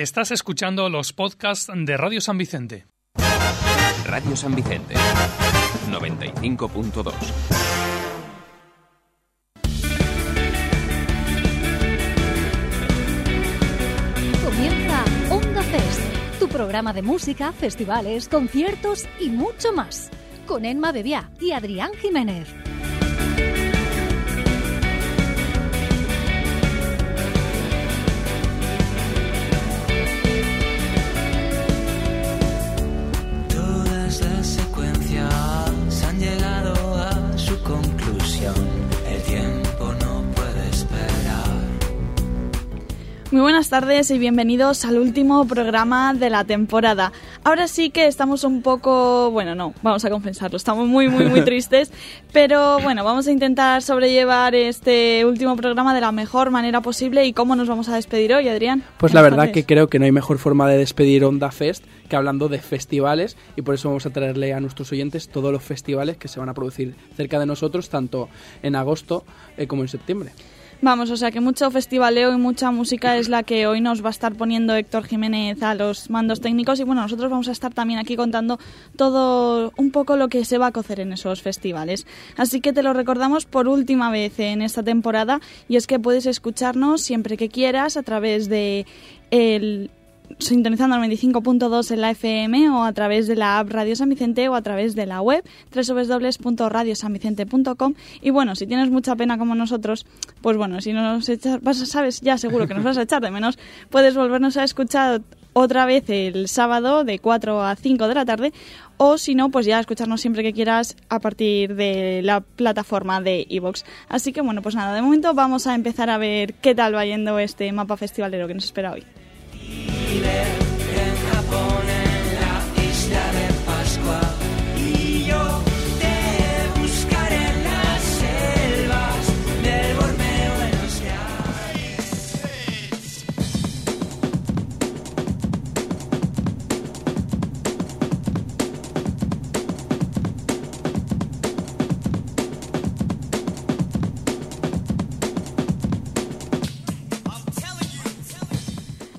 Estás escuchando los podcasts de Radio San Vicente. Radio San Vicente 95.2 Comienza Onda Fest, tu programa de música, festivales, conciertos y mucho más, con Enma Bebiá y Adrián Jiménez. Muy buenas tardes y bienvenidos al último programa de la temporada. Ahora sí que estamos un poco, bueno, no, vamos a confesarlo, estamos muy, muy, muy tristes, pero bueno, vamos a intentar sobrellevar este último programa de la mejor manera posible y cómo nos vamos a despedir hoy, Adrián. Pues la verdad tardes. que creo que no hay mejor forma de despedir Onda Fest que hablando de festivales y por eso vamos a traerle a nuestros oyentes todos los festivales que se van a producir cerca de nosotros, tanto en agosto eh, como en septiembre. Vamos, o sea que mucho festivaleo y mucha música es la que hoy nos va a estar poniendo Héctor Jiménez a los mandos técnicos y bueno, nosotros vamos a estar también aquí contando todo un poco lo que se va a cocer en esos festivales. Así que te lo recordamos por última vez en esta temporada y es que puedes escucharnos siempre que quieras a través de el sintonizando al 95.2 en la FM o a través de la app Radio San Vicente o a través de la web www.radiosanvicente.com y bueno, si tienes mucha pena como nosotros, pues bueno, si nos echas, vas sabes ya seguro que nos vas a echar de menos, puedes volvernos a escuchar otra vez el sábado de 4 a 5 de la tarde o si no, pues ya escucharnos siempre que quieras a partir de la plataforma de iVoox. Así que bueno, pues nada, de momento vamos a empezar a ver qué tal va yendo este mapa festivalero que nos espera hoy. En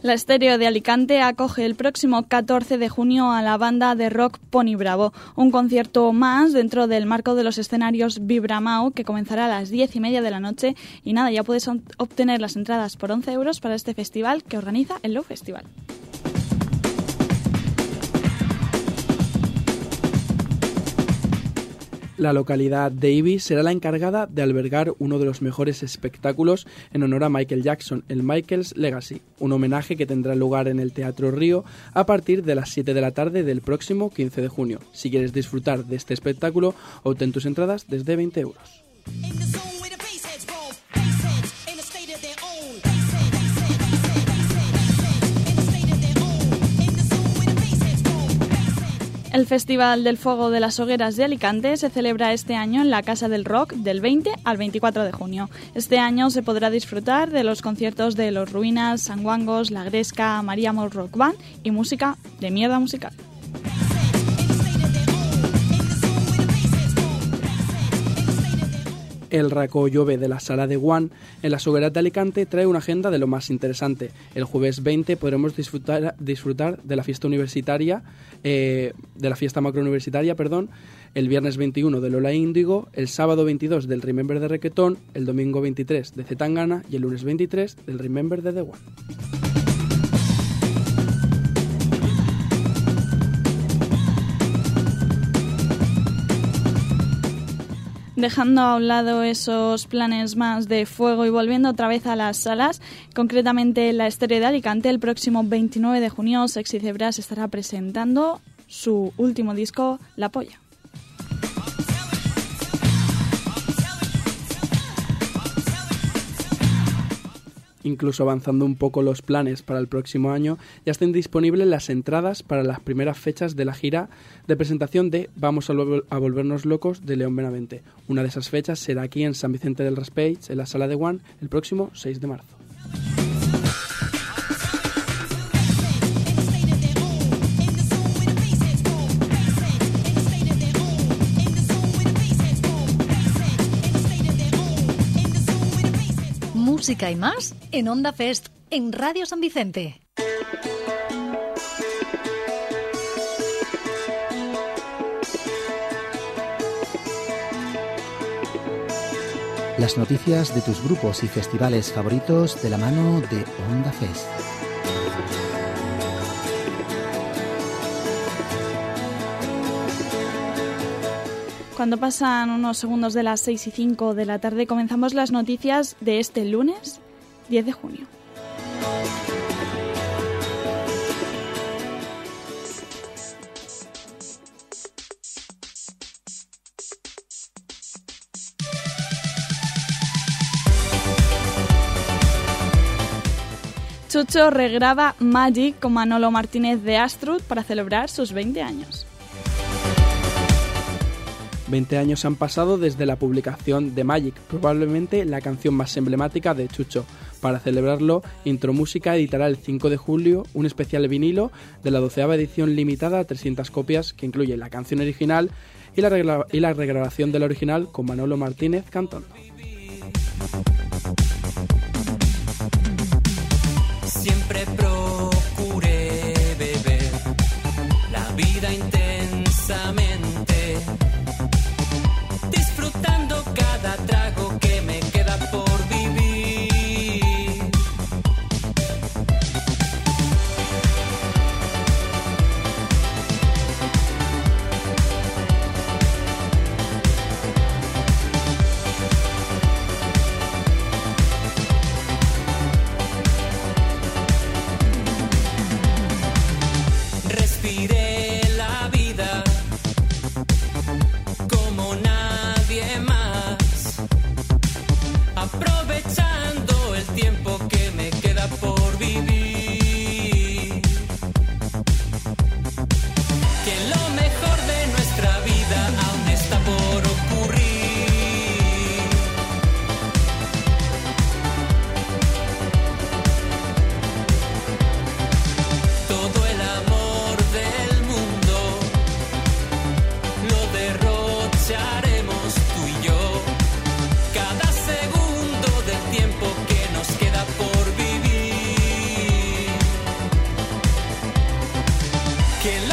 La Estéreo de Alicante acoge el próximo 14 de junio a la banda de rock Pony Bravo, un concierto más dentro del marco de los escenarios Vibramao que comenzará a las 10 y media de la noche y nada, ya puedes obtener las entradas por 11 euros para este festival que organiza el Low Festival. La localidad Ibis será la encargada de albergar uno de los mejores espectáculos en honor a Michael Jackson, el Michael's Legacy, un homenaje que tendrá lugar en el Teatro Río a partir de las 7 de la tarde del próximo 15 de junio. Si quieres disfrutar de este espectáculo, obtén tus entradas desde 20 euros. El Festival del Fuego de las Hogueras de Alicante se celebra este año en la Casa del Rock del 20 al 24 de junio. Este año se podrá disfrutar de los conciertos de Los Ruinas, Sanguangos, La Gresca, María Rock Band y música de mierda musical. El Raco Llove de la Sala de Guan en las hogueras de Alicante trae una agenda de lo más interesante. El jueves 20 podremos disfrutar, disfrutar de la fiesta universitaria, eh, de la fiesta macrouniversitaria, perdón, el viernes 21 de Lola Índigo, el sábado 22 del Remember de Requetón, el domingo 23 de Zetangana y el lunes 23 del Remember de The One. Dejando a un lado esos planes más de fuego y volviendo otra vez a las salas, concretamente la Estéreo de Alicante, el próximo 29 de junio Sexy Zebras estará presentando su último disco, La Polla. Incluso avanzando un poco los planes para el próximo año, ya están disponibles las entradas para las primeras fechas de la gira de presentación de Vamos a, a Volvernos Locos de León Benavente. Una de esas fechas será aquí en San Vicente del Raspeig, en la sala de One, el próximo 6 de marzo. música y más en Onda Fest, en Radio San Vicente. Las noticias de tus grupos y festivales favoritos de la mano de Onda Fest. Cuando pasan unos segundos de las 6 y 5 de la tarde, comenzamos las noticias de este lunes 10 de junio. Chucho regraba Magic con Manolo Martínez de Astrud para celebrar sus 20 años. 20 años han pasado desde la publicación de Magic, probablemente la canción más emblemática de Chucho. Para celebrarlo, Intromúsica editará el 5 de julio un especial vinilo de la doceava edición limitada a 300 copias que incluye la canción original y la, y la regrabación de la original con Manolo Martínez cantando. Siempre procuré beber la vida Que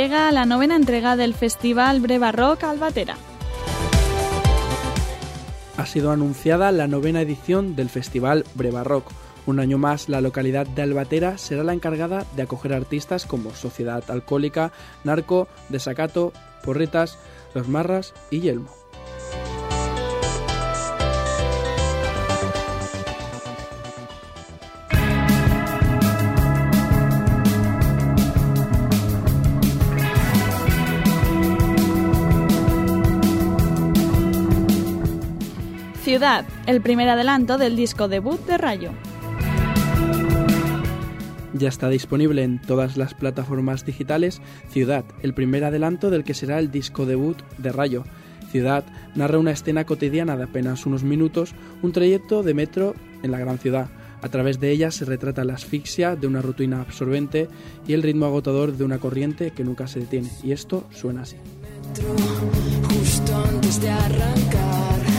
Llega la novena entrega del Festival Breva Rock Albatera. Ha sido anunciada la novena edición del Festival Breva Rock. Un año más, la localidad de Albatera será la encargada de acoger artistas como Sociedad Alcohólica, Narco, Desacato, Porretas, Los Marras y Yelmo. Ciudad, el primer adelanto del disco debut de Rayo. Ya está disponible en todas las plataformas digitales Ciudad, el primer adelanto del que será el disco debut de Rayo. Ciudad narra una escena cotidiana de apenas unos minutos, un trayecto de metro en la gran ciudad. A través de ella se retrata la asfixia de una rutina absorbente y el ritmo agotador de una corriente que nunca se detiene. Y esto suena así. Justo antes de arrancar,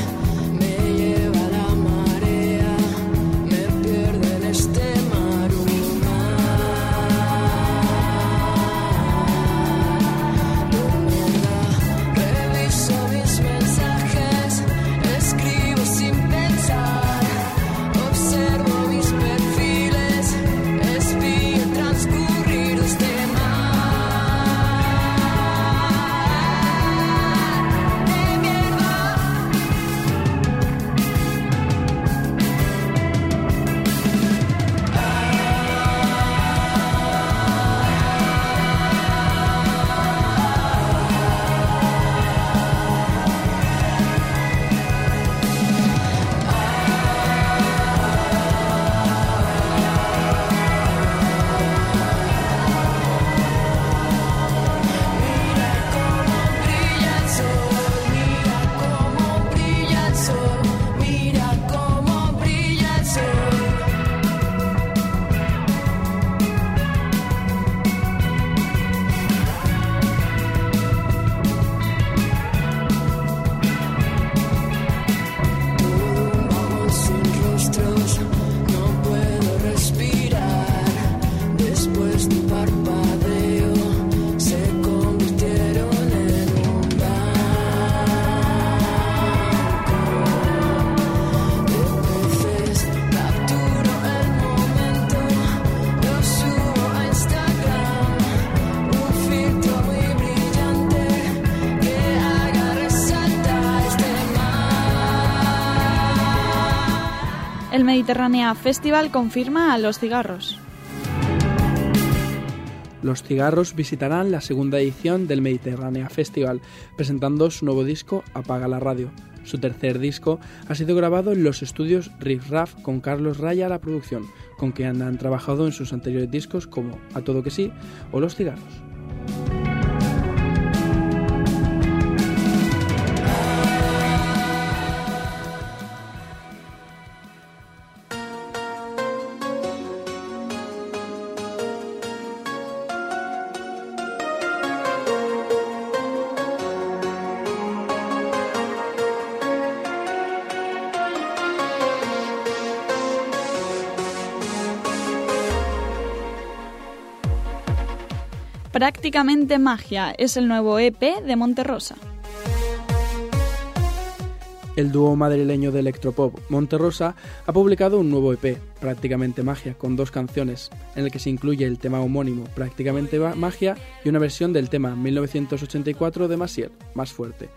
Mediterránea Festival confirma a los cigarros. Los Cigarros visitarán la segunda edición del Mediterránea Festival, presentando su nuevo disco Apaga la Radio. Su tercer disco ha sido grabado en los estudios Riff Raff con Carlos Raya la producción, con quien han trabajado en sus anteriores discos como A Todo Que Sí o Los Cigarros. Prácticamente Magia es el nuevo EP de Monterrosa. El dúo madrileño de electropop Monterrosa ha publicado un nuevo EP, Prácticamente Magia, con dos canciones, en el que se incluye el tema homónimo Prácticamente Magia y una versión del tema 1984 de Massiel, Más Fuerte.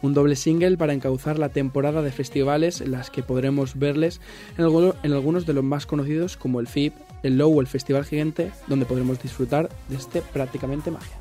Un doble single para encauzar la temporada de festivales en las que podremos verles en, alguno- en algunos de los más conocidos como el FIP, el Low o el Festival Gigante, donde podremos disfrutar de este Prácticamente Magia.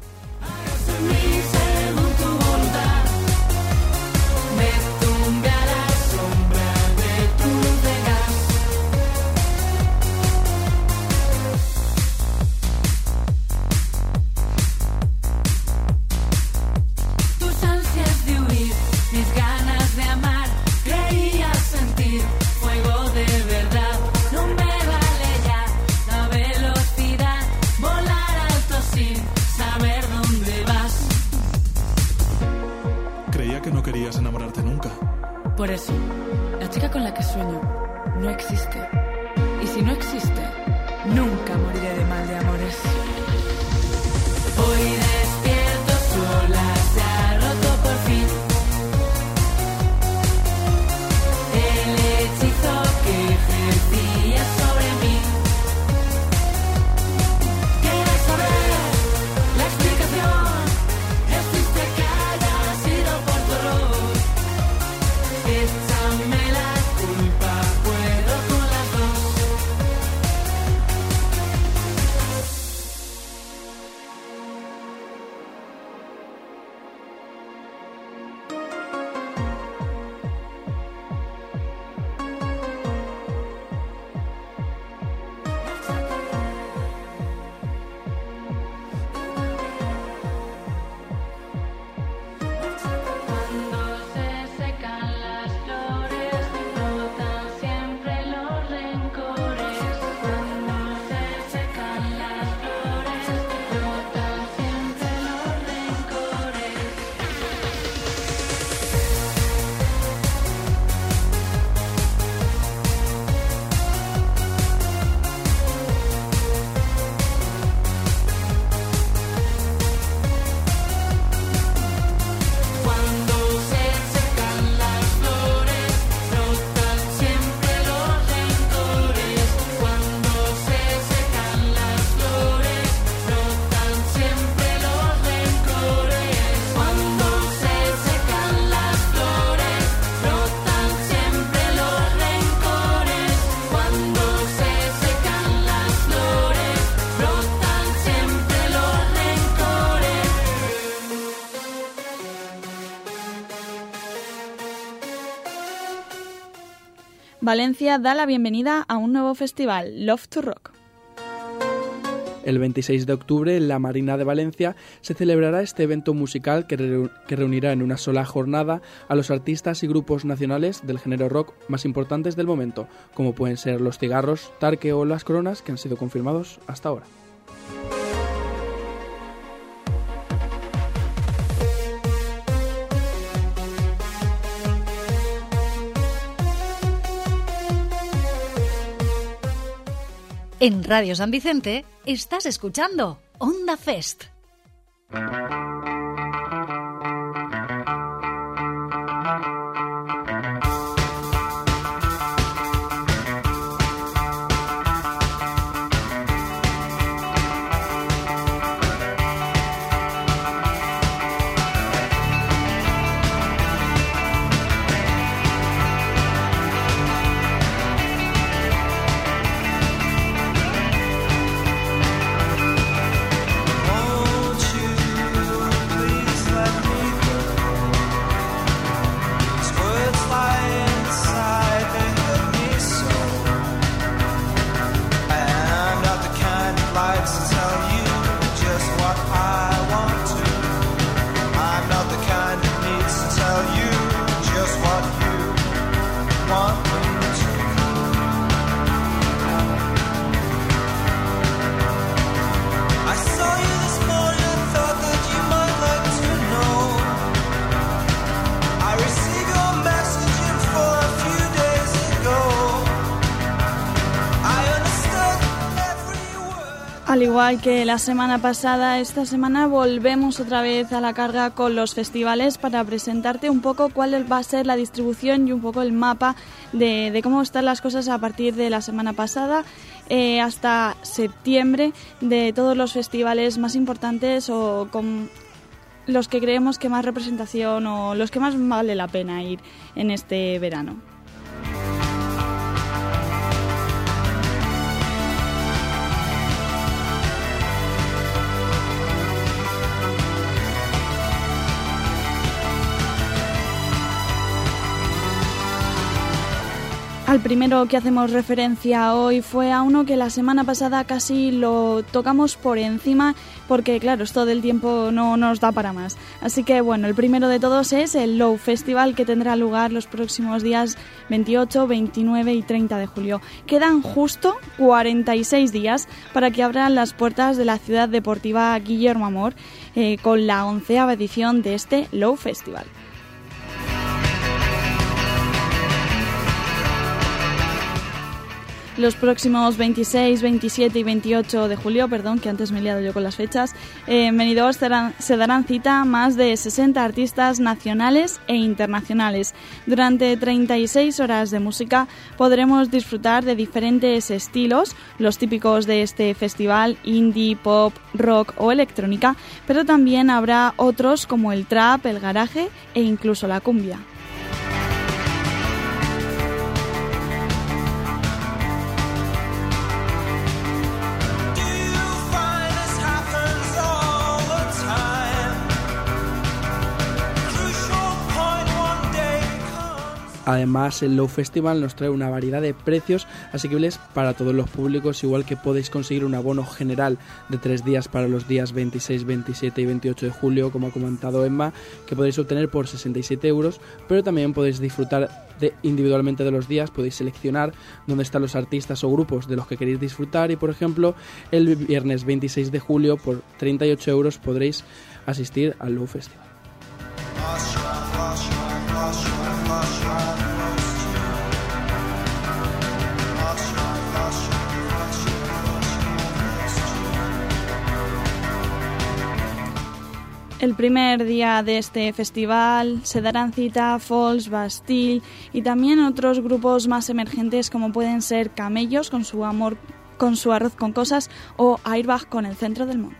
Valencia da la bienvenida a un nuevo festival, Love to Rock. El 26 de octubre, en la Marina de Valencia, se celebrará este evento musical que, reu- que reunirá en una sola jornada a los artistas y grupos nacionales del género rock más importantes del momento, como pueden ser Los Cigarros, Tarque o Las Coronas, que han sido confirmados hasta ahora. En Radio San Vicente estás escuchando Onda Fest. Igual que la semana pasada, esta semana volvemos otra vez a la carga con los festivales para presentarte un poco cuál va a ser la distribución y un poco el mapa de, cómo están las cosas a partir de la semana pasada eh, hasta septiembre de todos los festivales más importantes o con los que creemos que más representación o los que más vale la pena ir en este verano. Al primero que hacemos referencia hoy fue a uno que la semana pasada casi lo tocamos por encima porque claro, esto del tiempo no nos da para más. Así que bueno, el primero de todos es el Low Festival que tendrá lugar los próximos días 28, 29 y 30 de julio. Quedan justo 46 días para que abran las puertas de la ciudad deportiva Guillermo Amor eh, con la onceava edición de este Low Festival. Los próximos 26, 27 y 28 de julio, perdón, que antes me he liado yo con las fechas, eh, se darán cita más de 60 artistas nacionales e internacionales. Durante 36 horas de música podremos disfrutar de diferentes estilos, los típicos de este festival, indie, pop, rock o electrónica, pero también habrá otros como el trap, el garaje e incluso la cumbia. Además, el Low Festival nos trae una variedad de precios asequibles para todos los públicos, igual que podéis conseguir un abono general de tres días para los días 26, 27 y 28 de julio, como ha comentado Emma, que podéis obtener por 67 euros, pero también podéis disfrutar de, individualmente de los días, podéis seleccionar dónde están los artistas o grupos de los que queréis disfrutar y, por ejemplo, el viernes 26 de julio por 38 euros podréis asistir al Low Festival. El primer día de este festival se darán cita Falls, Bastille y también otros grupos más emergentes como pueden ser Camellos con su amor con su arroz con cosas o Airbag con el centro del mundo.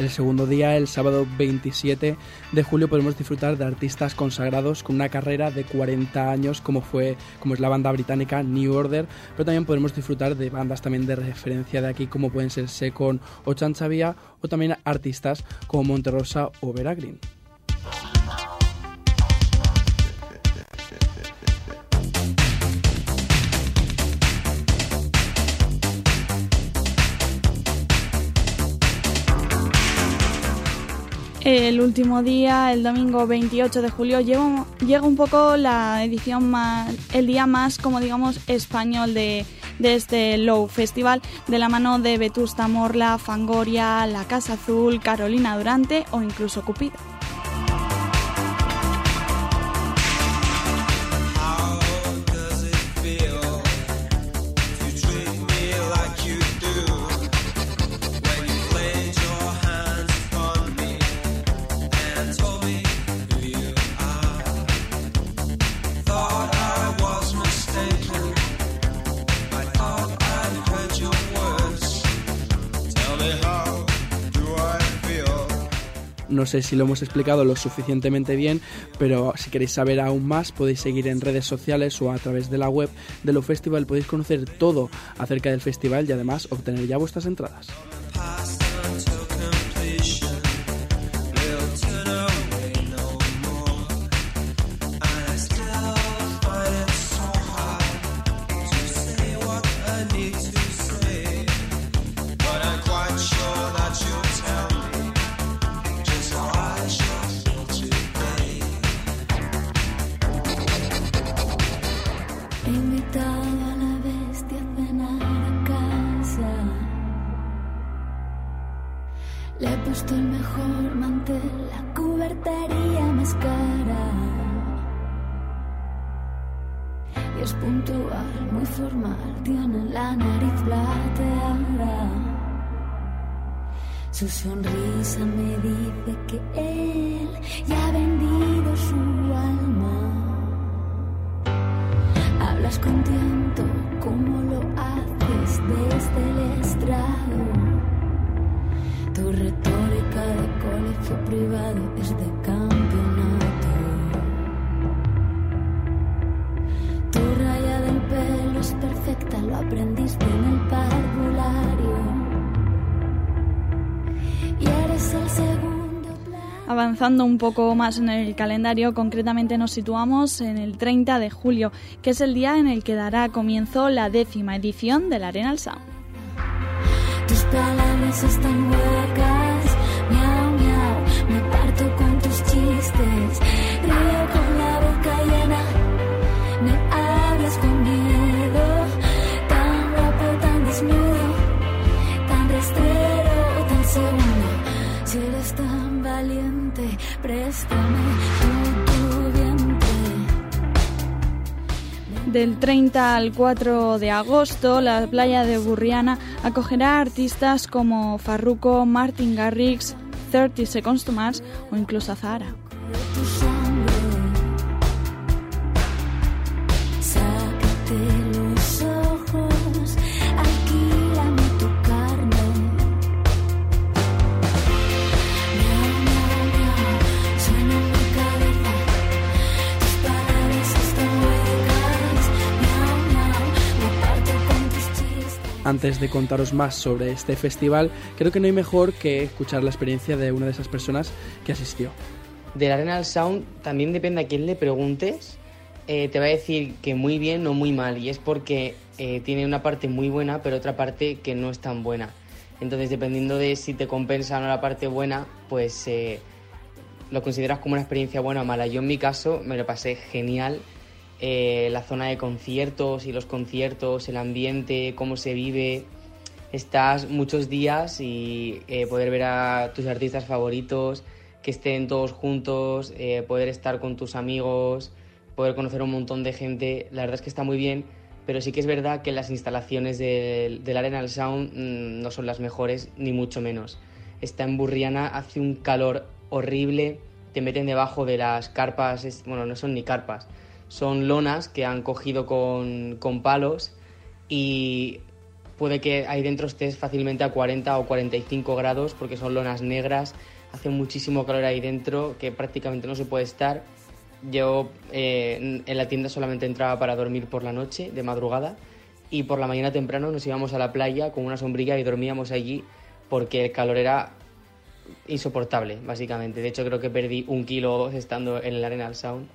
El segundo día, el sábado 27 de julio, podemos disfrutar de artistas consagrados con una carrera de 40 años, como fue, como es la banda británica New Order, pero también podemos disfrutar de bandas también de referencia de aquí, como pueden ser Secon o Chanchavía, o también artistas como Monterosa o Vera Green. El último día, el domingo 28 de julio, llega, llega un poco la edición más, el día más, como digamos, español de, de este Low Festival, de la mano de Vetusta Morla, Fangoria, La Casa Azul, Carolina Durante o incluso Cupido. No sé si lo hemos explicado lo suficientemente bien, pero si queréis saber aún más podéis seguir en redes sociales o a través de la web de lo festival podéis conocer todo acerca del festival y además obtener ya vuestras entradas. Puesto el mejor mantel, la cubertería más cara. Y es puntual, muy formal, tiene la nariz plateada. Su sonrisa me dice que él ya ha vendido su alma. Hablas con tiento como lo haces desde el estrado. Tu retórica de colegio privado es de campeonato. Tu raya del pelo es perfecta, lo aprendiste en el parvulario. Y eres el segundo plan. Avanzando un poco más en el calendario, concretamente nos situamos en el 30 de julio, que es el día en el que dará comienzo la décima edición del Arenal Sound. Tus están huecas, miau, miau. Me parto con tus chistes, río con la boca llena. Me hablas con miedo, tan guapo, tan desnudo, tan rastrero, tan segundo. Si eres tan valiente, préstame Del 30 al 4 de agosto, la playa de Burriana acogerá artistas como Farruko, Martin Garrix, 30 Seconds to Mars o incluso Zahara. Antes de contaros más sobre este festival, creo que no hay mejor que escuchar la experiencia de una de esas personas que asistió. Del Arenal Sound también depende a quién le preguntes, eh, te va a decir que muy bien o muy mal, y es porque eh, tiene una parte muy buena, pero otra parte que no es tan buena. Entonces, dependiendo de si te compensa o no la parte buena, pues eh, lo consideras como una experiencia buena o mala. Yo en mi caso me lo pasé genial. Eh, la zona de conciertos y los conciertos, el ambiente, cómo se vive. Estás muchos días y eh, poder ver a tus artistas favoritos, que estén todos juntos, eh, poder estar con tus amigos, poder conocer un montón de gente. La verdad es que está muy bien, pero sí que es verdad que las instalaciones del, del Arenal Sound mm, no son las mejores, ni mucho menos. Está en Burriana, hace un calor horrible, te meten debajo de las carpas, bueno, no son ni carpas, son lonas que han cogido con, con palos y puede que ahí dentro estés fácilmente a 40 o 45 grados porque son lonas negras, hace muchísimo calor ahí dentro que prácticamente no se puede estar. Yo eh, en- la tienda solamente entraba para dormir por la noche, de madrugada, y por la mañana temprano nos íbamos a la playa con una sombrilla y dormíamos allí porque el calor era insoportable, básicamente. De hecho, creo que perdí un kilo estando en el Arenal Sound.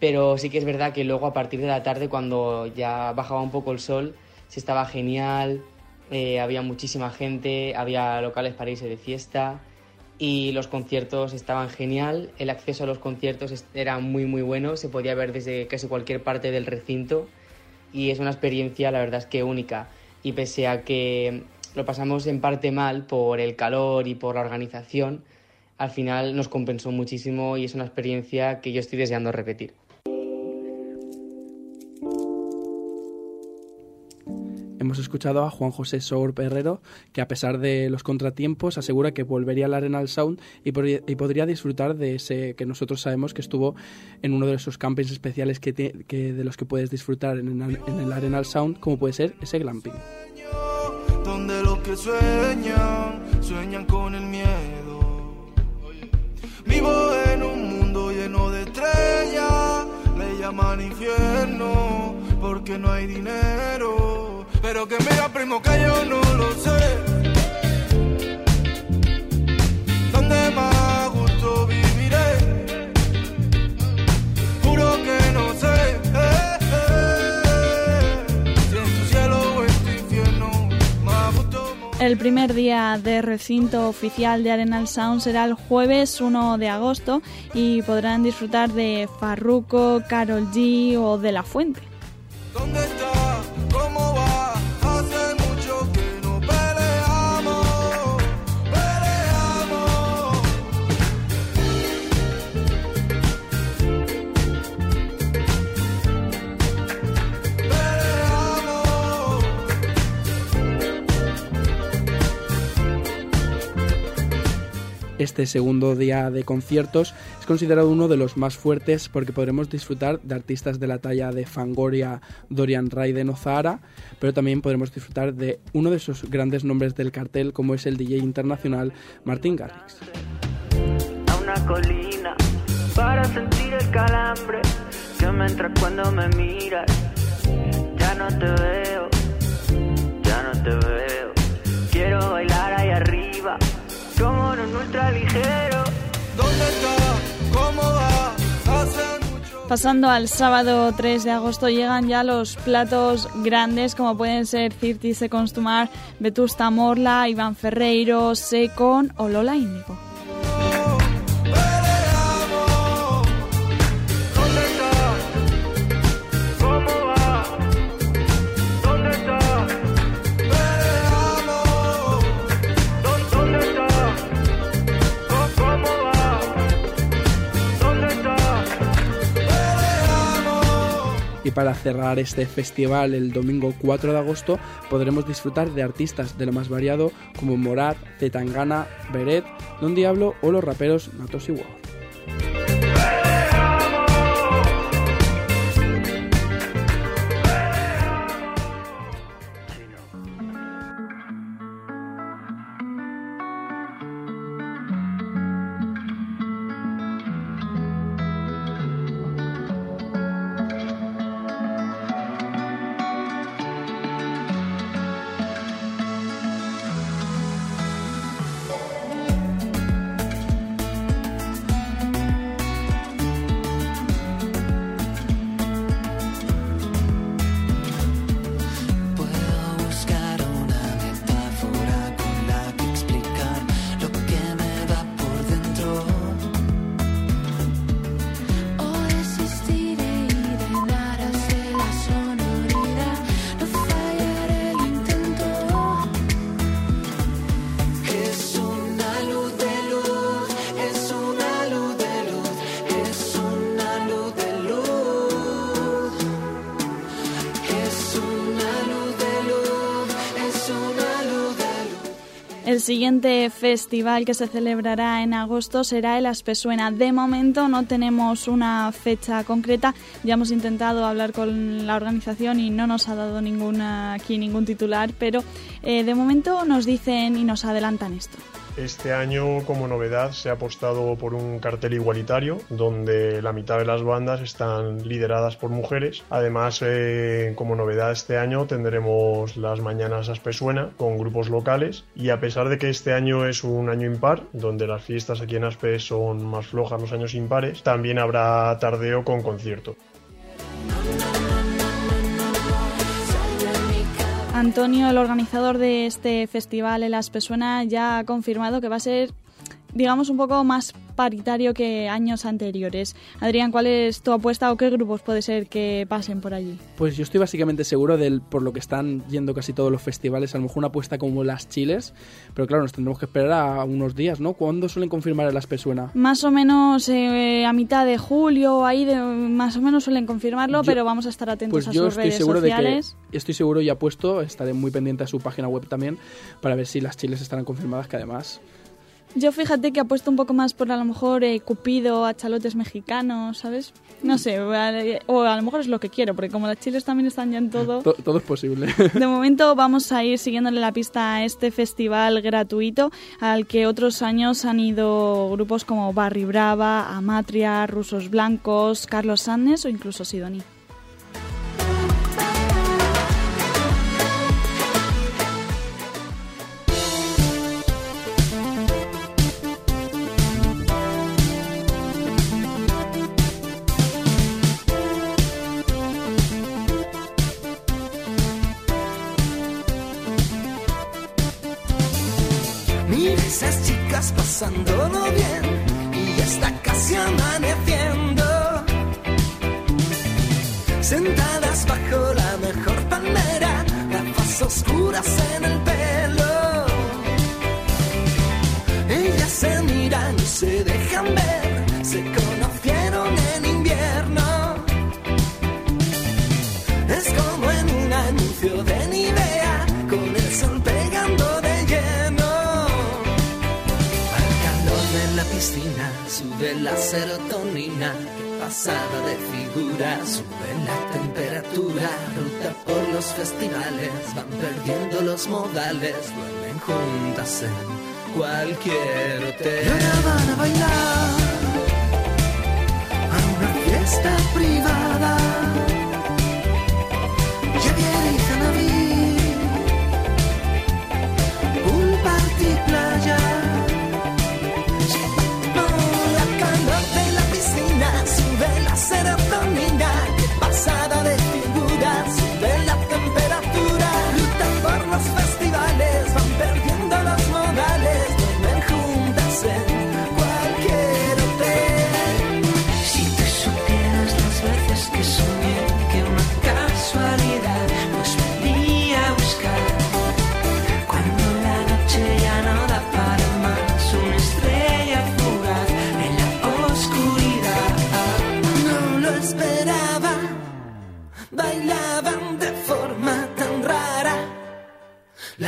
Pero sí que es verdad que luego a partir de la tarde, cuando ya bajaba un poco el sol, se estaba genial, eh, había muchísima gente, había locales para irse de fiesta y los conciertos estaban genial. El acceso a los conciertos era muy muy bueno, se podía ver desde casi cualquier parte del recinto y es una experiencia la verdad es que única. Y pese a que lo pasamos en parte mal por el calor y por la organización, al final nos compensó muchísimo y es una experiencia que yo estoy deseando repetir. Hemos escuchado a Juan José Sour Herrero, que a pesar de los contratiempos asegura que volvería al Arenal Sound y, y podría disfrutar de ese que nosotros sabemos que estuvo en uno de esos campings especiales que, que de los que puedes disfrutar en el, en el Arenal Sound, como puede ser ese glamping. donde los que sueñan, sueñan con el miedo. Vivo en un mundo lleno de estrellas, le llaman infierno, porque no hay dinero. Pero que mira, primo, que yo no lo sé. ¿Dónde más gusto viviré? Juro que no sé. eh, eh. Si en tu cielo o en tu infierno, más gusto El primer día de recinto oficial de Arenal Sound será el jueves 1 de agosto y podrán disfrutar de Farruko, Carol G o de La Fuente. ¿Dónde está? Este segundo día de conciertos es considerado uno de los más fuertes porque podremos disfrutar de artistas de la talla de Fangoria, Dorian Raiden o Zahara, pero también podremos disfrutar de uno de esos grandes nombres del cartel como es el DJ internacional Martin Garrix. a una colina para sentir el calambre que me cuando me miras. Ya no te veo, Pasando al sábado 3 de agosto llegan ya los platos grandes como pueden ser 30 Seconds to Mars, Vetusta Morla, Iván Ferreiro, Secon o Lola Índigo. Para cerrar este festival el domingo 4 de agosto podremos disfrutar de artistas de lo más variado como Morat, Zetangana, Beret, Don Diablo o los raperos Natos y. El siguiente festival que se celebrará en agosto será el Aspesuena. De momento no tenemos una fecha concreta. Ya hemos intentado hablar con la organización y no nos ha dado ninguna aquí ningún titular, pero eh, de momento nos dicen y nos adelantan esto. Este año, como novedad, se ha apostado por un cartel igualitario, donde la mitad de las bandas están lideradas por mujeres. Además, eh, como novedad este año, tendremos las mañanas Aspesuena con grupos locales. Y a pesar de que este año es un año impar, donde las fiestas aquí en Aspe son más flojas los años impares, también habrá tardeo con concierto. Antonio, el organizador de este festival, el Aspesuena, ya ha confirmado que va a ser, digamos, un poco más paritario que años anteriores. Adrián, ¿cuál es tu apuesta o qué grupos puede ser que pasen por allí? Pues yo estoy básicamente seguro del por lo que están yendo casi todos los festivales, a lo mejor una apuesta como las Chiles, pero claro, nos tendremos que esperar a unos días, ¿no? ¿Cuándo suelen confirmar el Aspesuena? Más o menos eh, a mitad de julio, ahí de, más o menos suelen confirmarlo, Yo- pero vamos a estar atentos Pues a yo sus estoy redes seguro sociales. de que estoy seguro y apuesto, estaré muy pendiente a su página web también para ver si las chiles estarán confirmadas, que además Yo fíjate que apuesto un poco más por a lo mejor eh, Cupido, achalotes mexicanos, ¿sabes? No sé, o a, o a lo mejor es lo que quiero, porque como las chiles también están ya en todo. to- todo es posible. De momento vamos a ir siguiéndole la pista a este festival gratuito al que otros años han ido grupos como Barry Brava, Amatria, Rusos Blancos, Carlos Sannes o incluso Sidoni. Pasada de figura, sube la temperatura, ruta por los festivales, van perdiendo los modales, duermen juntas en cualquier hotel. Y ahora van a bailar a una fiesta privada.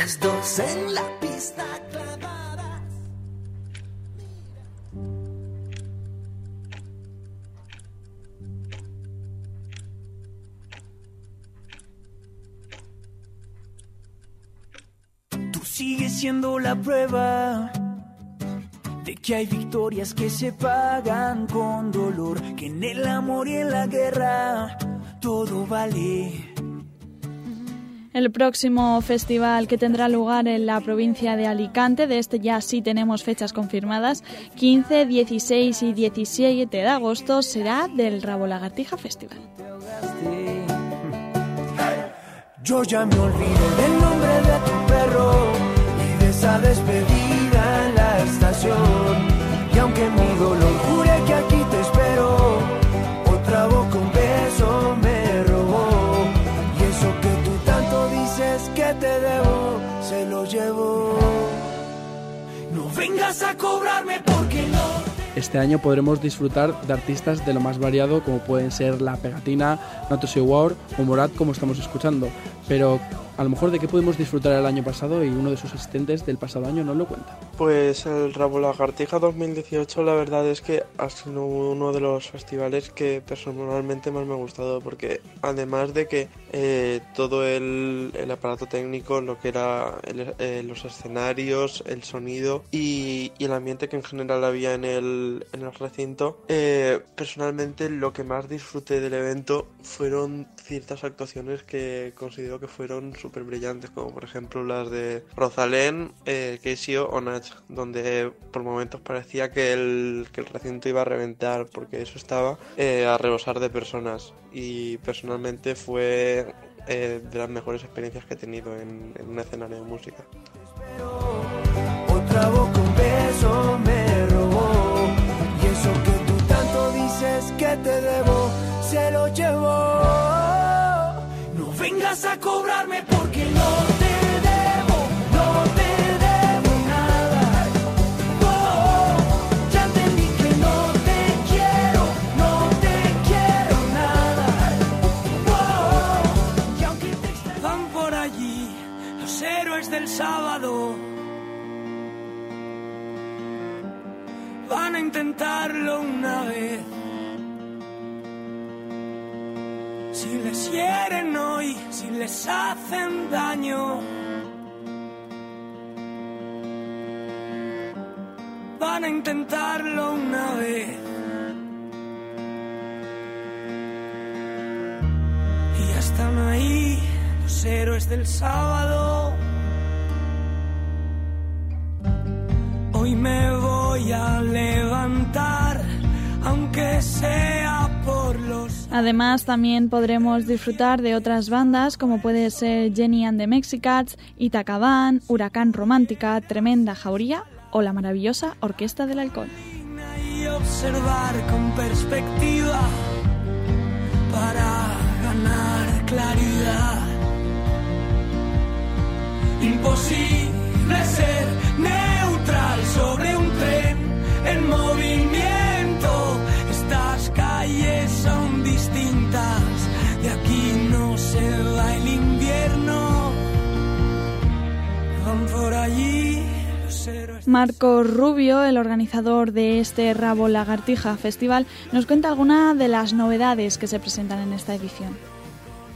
Las dos en la pista clavadas. Tú sigues siendo la prueba de que hay victorias que se pagan con dolor, que en el amor y en la guerra todo vale. El próximo festival que tendrá lugar en la provincia de Alicante, de este ya sí tenemos fechas confirmadas, 15, 16 y 17 de agosto, será del Rabo Lagartija Festival. Yo ya me olvido del nombre de tu perro y de esa despedida en la estación. Y aunque mi dolor jure que aquí te espero, vengas a cobrarme porque no. Este año podremos disfrutar de artistas de lo más variado como pueden ser La Pegatina, Not So War o Morat como estamos escuchando. Pero a lo mejor de qué pudimos disfrutar el año pasado y uno de sus asistentes del pasado año nos lo cuenta. Pues el Rabo Lagartija 2018 la verdad es que ha sido uno de los festivales que personalmente más me ha gustado porque además de que eh, todo el, aparato técnico, lo que era eh, los escenarios, el sonido y, y el ambiente que en general había en el, en el recinto, eh, personalmente lo que más disfruté del evento fueron ciertas actuaciones que considero que fueron súper brillantes, como por ejemplo las de Rosalén, eh, Keisio o Nach, donde por momentos parecía que el, que el recinto iba a reventar, porque eso estaba eh, a rebosar de personas. Y personalmente fue eh, de las mejores experiencias que he tenido en, en un escenario de música. Otra boca un beso me robó. Y eso que tú tanto dices que te debo, se lo llevó. No vengas a cobrarme porque intentarlo una vez. Si les hieren hoy, si les hacen daño, van a intentarlo una vez. Y ya están ahí los héroes del sábado. Hoy me voy a levantar, aunque sea por los Además, también podremos disfrutar de otras bandas como puede ser Jenny and the Mexicats, Itacabán, Huracán Romántica, Tremenda Jauría o la maravillosa Orquesta del Halcón. y observar con perspectiva para ganar claridad. Imposible ser neutral sobre un tren en movimiento. Estas calles son distintas, de aquí no se va el invierno. Van por allí. Marcos Rubio, el organizador de este Rabo Lagartija Festival, nos cuenta alguna de las novedades que se presentan en esta edición.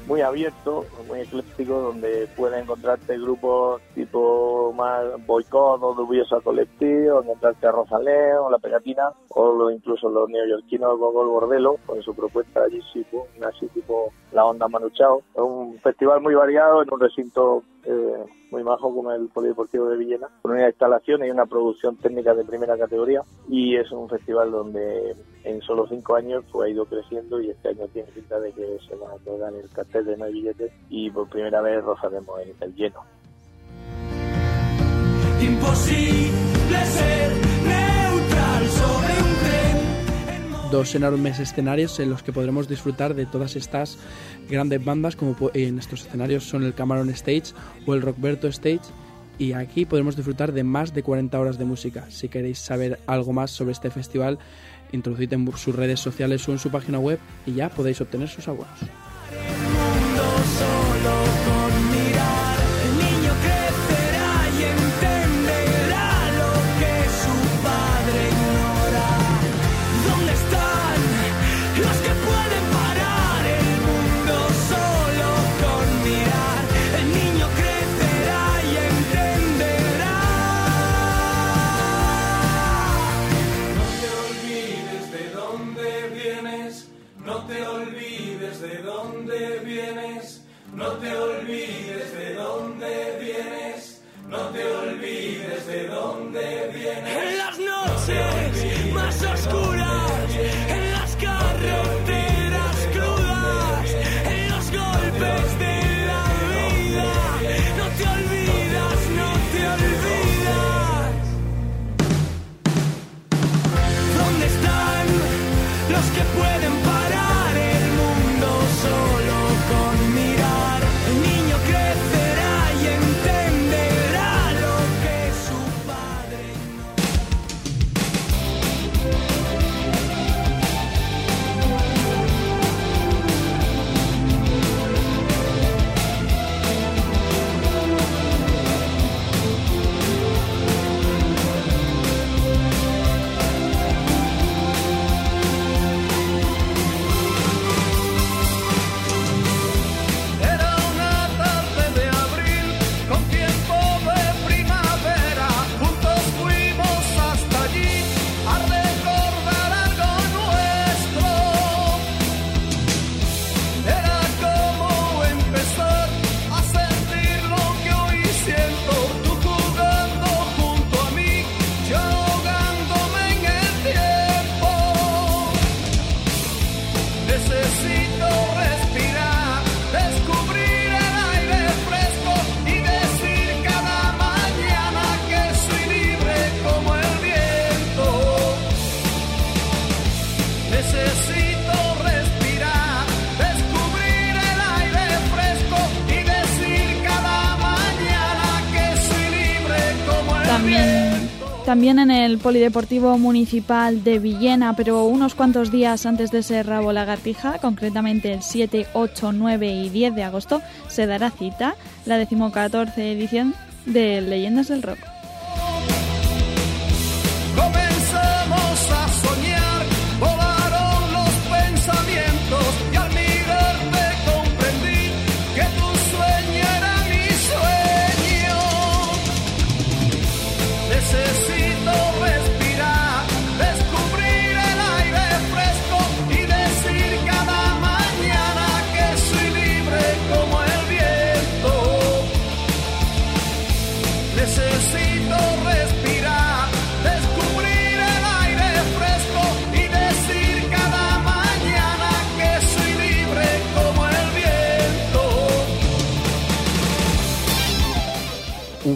Muy abierto, muy ecléctico, donde puedes encontrarte grupos tipo más boicot o dubiosa colectivo, encontrarte a Rosalén o La Pegatina, o incluso los neoyorquinos Gogol Bordelo, con su propuesta allí sí, pues, así tipo la onda Manu Chao. Es un festival muy variado en un recinto eh, muy majo como el Polideportivo de Villena, con una instalación y una producción técnica de primera categoría, y es un festival donde en solo cinco años pues, ha ido creciendo y este año tiene pinta de que se va a colgar el cartel de no hay billetes y por primera vez rozaremos el, el lleno. Imposible ser neutral sobre un tren. Dos enormes escenarios en los que podremos disfrutar de todas estas grandes bandas, como en estos escenarios son el Cameron Stage o el Rockberto Stage. Y aquí podremos disfrutar de más de 40 horas de música. Si queréis saber algo más sobre este festival, introducid en sus redes sociales o en su página web y ya podéis obtener sus abonos. También en el Polideportivo Municipal de Villena, pero unos cuantos días antes de ese rabo lagartija, concretamente el 7, 8, 9 y 10 de agosto, se dará cita la decimocatorce edición de Leyendas del Rock.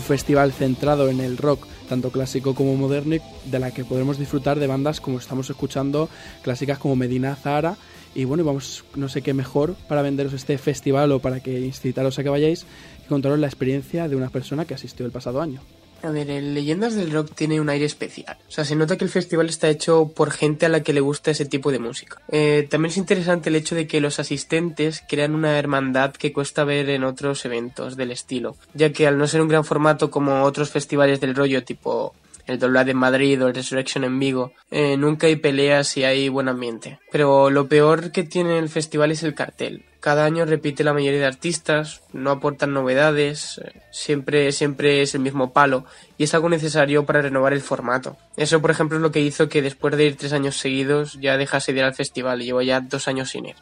Festival centrado en el rock, tanto clásico como moderno, de la que podremos disfrutar de bandas como estamos escuchando, clásicas como Medina Zahara. Y bueno, vamos, no sé qué mejor para venderos este festival o para que incitaros a que vayáis y contaros la experiencia de una persona que asistió el pasado año. A ver, el Leyendas del Rock tiene un aire especial. O sea, se nota que el festival está hecho por gente a la que le gusta ese tipo de música. Eh, también es interesante el hecho de que los asistentes crean una hermandad que cuesta ver en otros eventos del estilo, ya que al no ser un gran formato como otros festivales del rollo tipo el Doblad en Madrid o el Resurrection en Vigo, eh, nunca hay peleas y hay buen ambiente. Pero lo peor que tiene el festival es el cartel. Cada año repite la mayoría de artistas, no aportan novedades, siempre, siempre es el mismo palo y es algo necesario para renovar el formato. Eso, por ejemplo, es lo que hizo que después de ir tres años seguidos ya dejase de ir al festival y llevo ya dos años sin ir.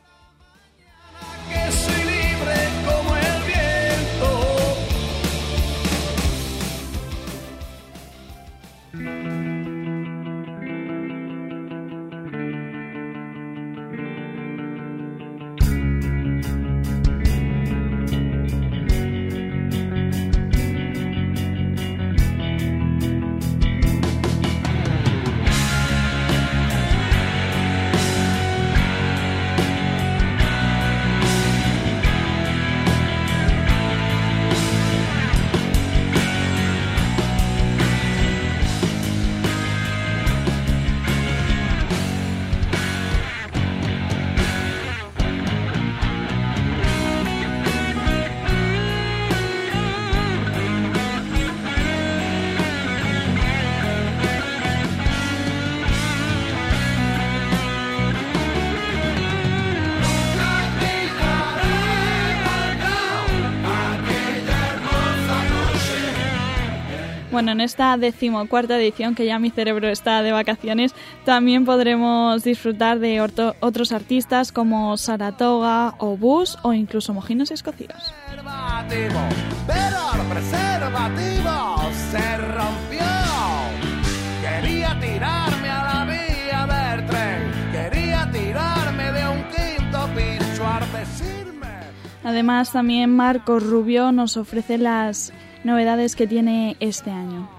Bueno, en esta decimocuarta edición, que ya mi cerebro está de vacaciones, también podremos disfrutar de otros artistas como Saratoga o Bush o incluso Mojinos Escocidos. Preservativo, pero el preservativo se rompió. Quería tirarme a la vía del quería tirarme de un quinto decirme. Además, también Marcos Rubio nos ofrece las novedades que tiene este año.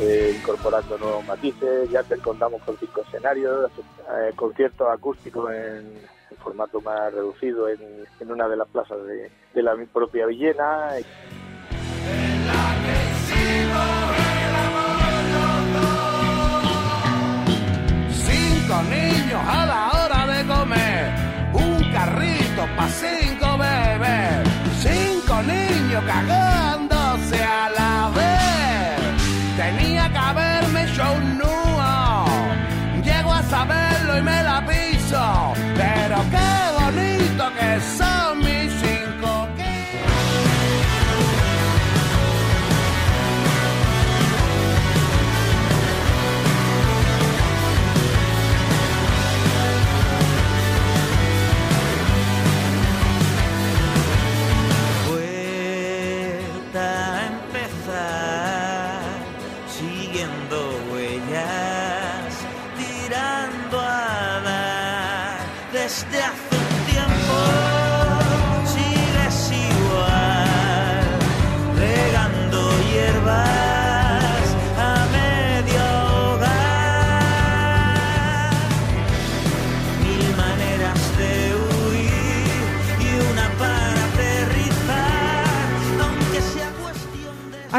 eh, incorporando nuevos matices. Ya te contamos con cinco escenarios, eh, conciertos acústicos en, en formato más reducido en, en una de las plazas de, la propia Villena. Cinco niños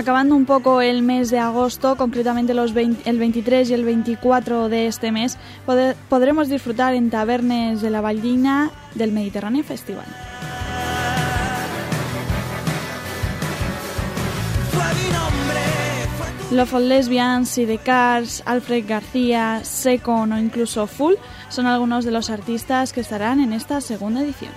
Acabando un poco el mes de agosto, concretamente los 20 el 23 y el 24 de este mes, podremos disfrutar en Tabernes de la Vallina del Mediterráneo Festival. Love of Lesbians, Cars, Alfred García, Secon o incluso Full son algunos de los artistas que estarán en esta segunda edición.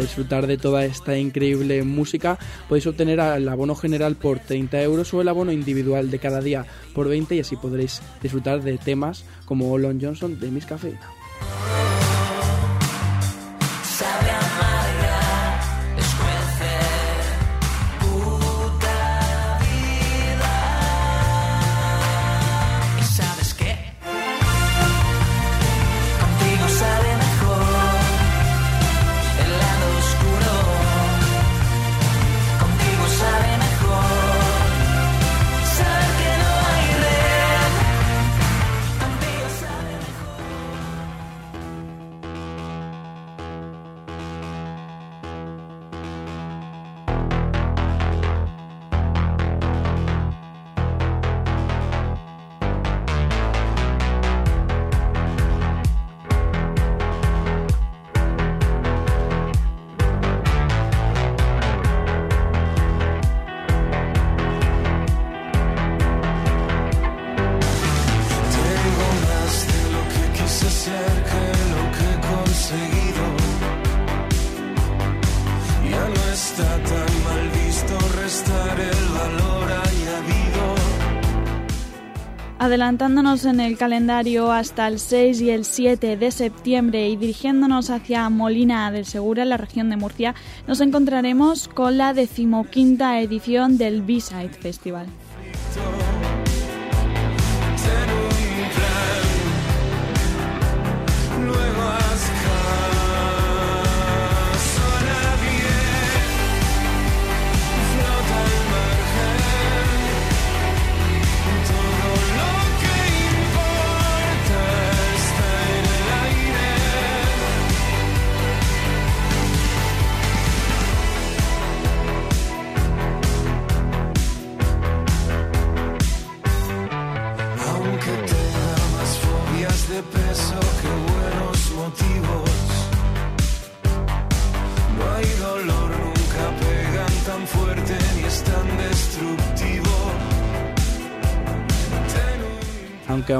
Disfrutar de toda esta increíble música podéis obtener el abono general por 30 euros o el abono individual de cada día por 20 y así podréis disfrutar de temas como Olon Johnson de Miss Cafeína. Adelantándonos en el calendario hasta el 6 y el 7 de septiembre y dirigiéndonos hacia Molina del Segura, en la región de Murcia, nos encontraremos con la decimoquinta edición del B-Side Festival.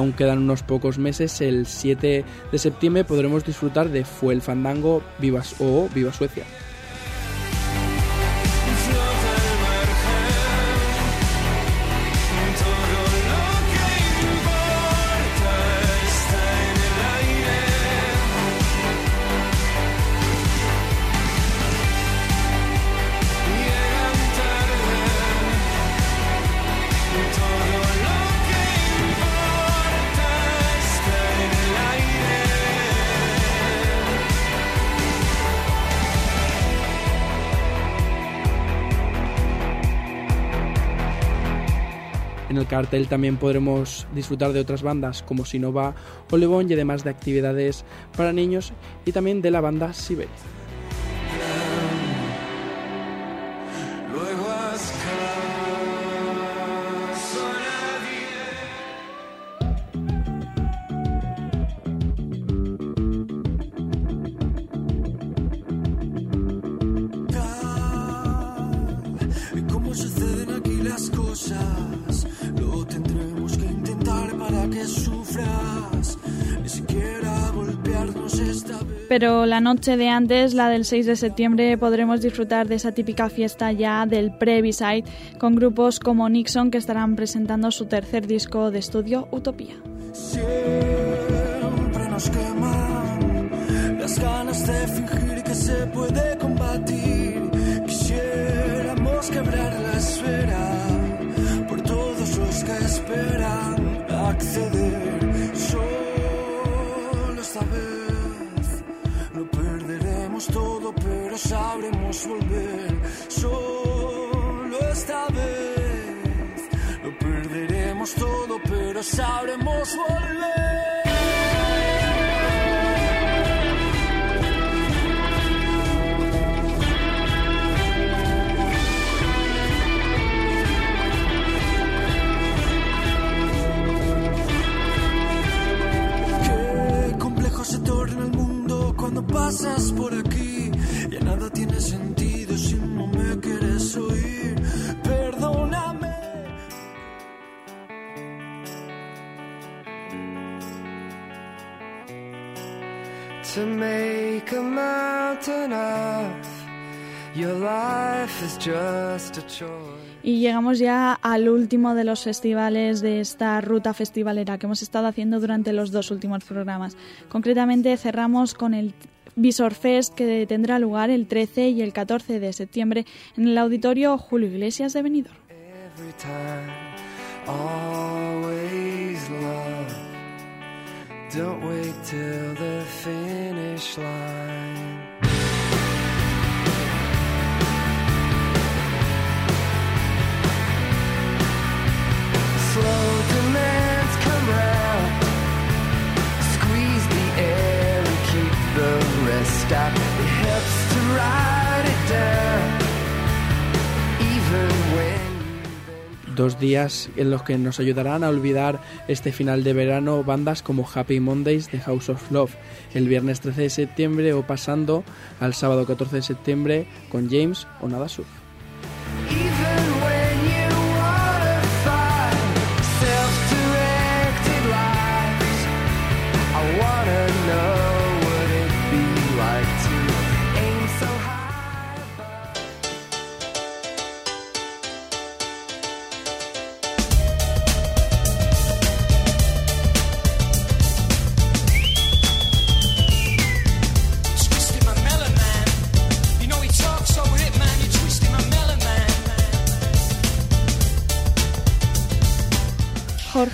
Aún quedan unos pocos meses, el 7 de septiembre podremos disfrutar de Fue el Fandango Vivas o Viva Suecia. También podremos disfrutar de otras bandas como Sinova o Lebón y además de actividades para niños y también de la banda Siberia. Pero la noche de antes, la del 6 de septiembre, podremos disfrutar de esa típica fiesta ya del pre-B-side con grupos como Nixon que estarán presentando su tercer disco de estudio, Utopía. Siempre nos queman las ganas de fingir que se puede combatir. Quisiéramos quebrar la esfera por todos los que esperan acceder. Solo esta sabremos volver. Solo esta vez lo perderemos todo, pero sabremos volver. Pasas por aquí. Ya nada tiene sentido si no me quieres oír. Perdóname. To make a mountain of your life is just a choice. Y llegamos ya al último de los festivales de esta ruta festivalera que hemos estado haciendo durante los dos últimos programas. Concretamente cerramos con el Visor Fest que tendrá lugar el 13 y el 14 de septiembre en el auditorio Julio Iglesias de Benidorm. Every Dos días en los que nos ayudarán a olvidar este final de verano bandas como Happy Mondays de House of Love, el viernes 13 de septiembre o pasando al sábado 14 de septiembre con James o Nada Surf.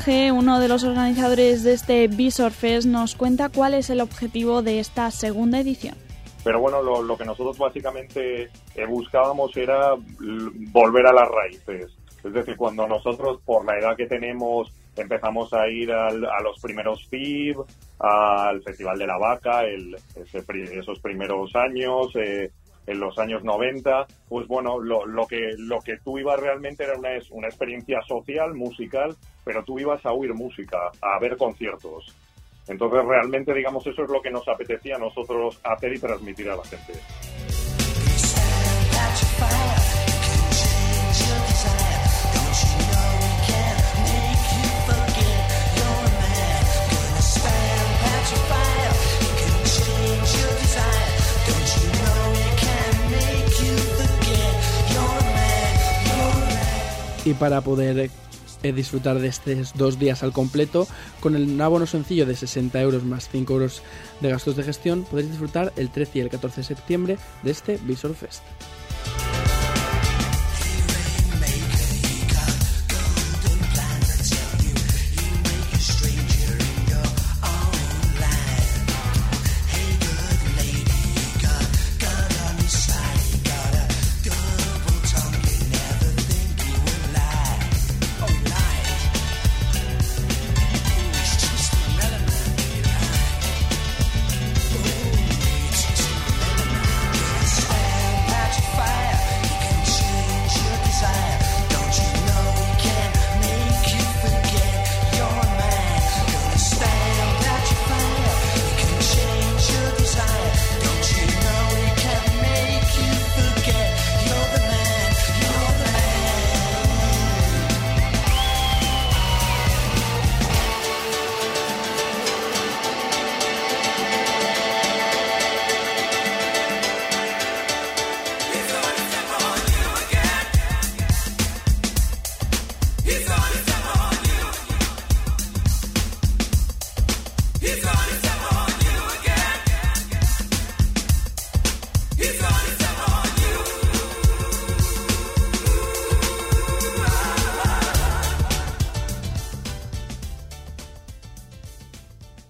Jorge, uno de los organizadores de este Visor Fest, nos cuenta cuál es el objetivo de esta segunda edición. Pero bueno, lo, lo que nosotros básicamente eh, buscábamos era volver a las raíces. Es decir, cuando nosotros, por la edad que tenemos, empezamos a ir al- a los primeros FIB, al Festival de la Vaca, el- ese esos primeros años, eh, en los años 90, pues bueno, lo, lo que lo que tú ibas realmente era una, una experiencia social, musical, pero tú ibas a oír música, a ver conciertos. Entonces realmente, digamos, eso es lo que nos apetecía a nosotros hacer y transmitir a la gente. Y para poder disfrutar de estos dos días al completo, con el abono sencillo de 60 euros más 5 euros de gastos de gestión, podéis disfrutar el 13 y el 14 de septiembre de este Visor Fest.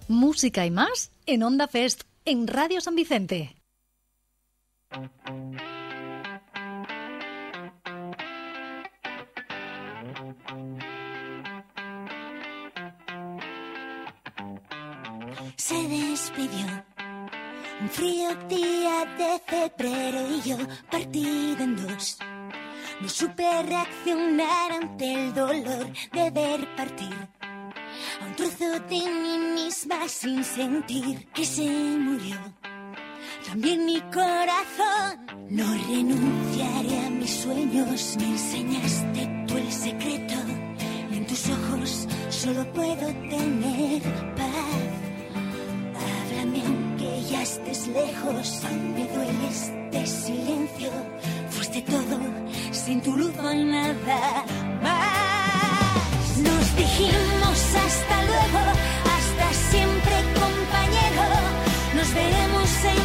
Música y más en Onda Fest, en Radio San Vicente. Se despidió. Un frío día de febrero y yo partida en dos. No supe reaccionar ante el dolor de ver partir a un trozo de mí misma sin sentir que se murió. También mi corazón no renunciaré a mis sueños. Me enseñaste tú el secreto en tus ojos solo puedo tener paz. Ya estés lejos, me duele este silencio. Fuiste todo, sin tu luz no hay nada más. Nos dijimos hasta luego, hasta siempre compañero. Nos veremos en.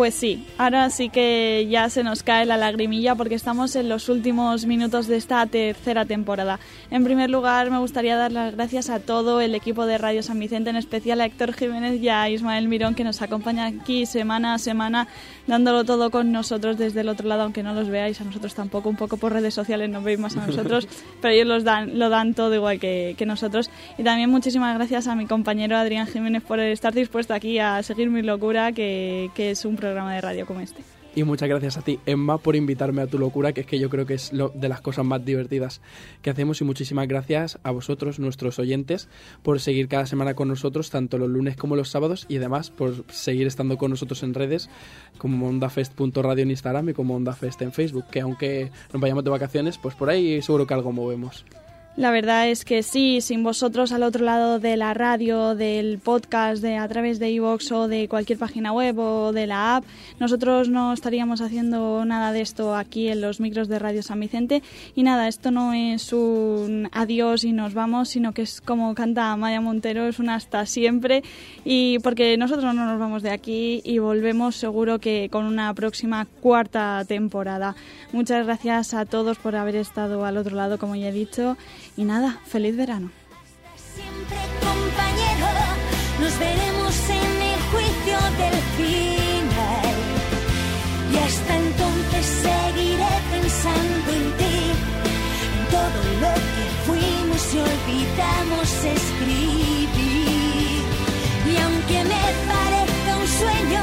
Pues sí, ahora sí que ya se nos cae la lagrimilla porque estamos en los últimos minutos de esta tercera temporada. En primer lugar, me gustaría dar las gracias a todo el equipo de Radio San Vicente, en especial a Héctor Jiménez y a Ismael Mirón, que nos acompaña aquí semana a semana, dándolo todo con nosotros desde el otro lado, aunque no los veáis, a nosotros tampoco, un poco por redes sociales nos veis más a nosotros, pero ellos los dan, lo dan todo igual que, que nosotros. Y también muchísimas gracias a mi compañero Adrián Jiménez por estar dispuesto aquí a seguir mi locura, que, que es un programa de radio como este. Y muchas gracias a ti, Emma, por invitarme a tu locura, que es que yo creo que es lo, de las cosas más divertidas que hacemos. Y muchísimas gracias a vosotros, nuestros oyentes, por seguir cada semana con nosotros, tanto los lunes como los sábados, y además por seguir estando con nosotros en redes, como ondafest.radio en Instagram y como ondafest en Facebook, que aunque nos vayamos de vacaciones, pues por ahí seguro que algo movemos. La verdad es que sí, sin vosotros al otro lado de la radio, del podcast, de a través de iVoox o de cualquier página web o de la app, nosotros no estaríamos haciendo nada de esto aquí en los micros de Radio San Vicente. Y nada, esto no es un adiós y nos vamos, sino que es como canta Maya Montero, es un hasta siempre. Y porque nosotros no nos vamos de aquí y volvemos seguro que con una próxima cuarta temporada. Muchas gracias a todos por haber estado al otro lado, como ya he dicho. Y nada, feliz verano. compañero, nos veremos en el juicio del final. Y hasta entonces seguiré pensando en ti, en todo lo que fuimos y olvidamos escribir. Y aunque me parezca un sueño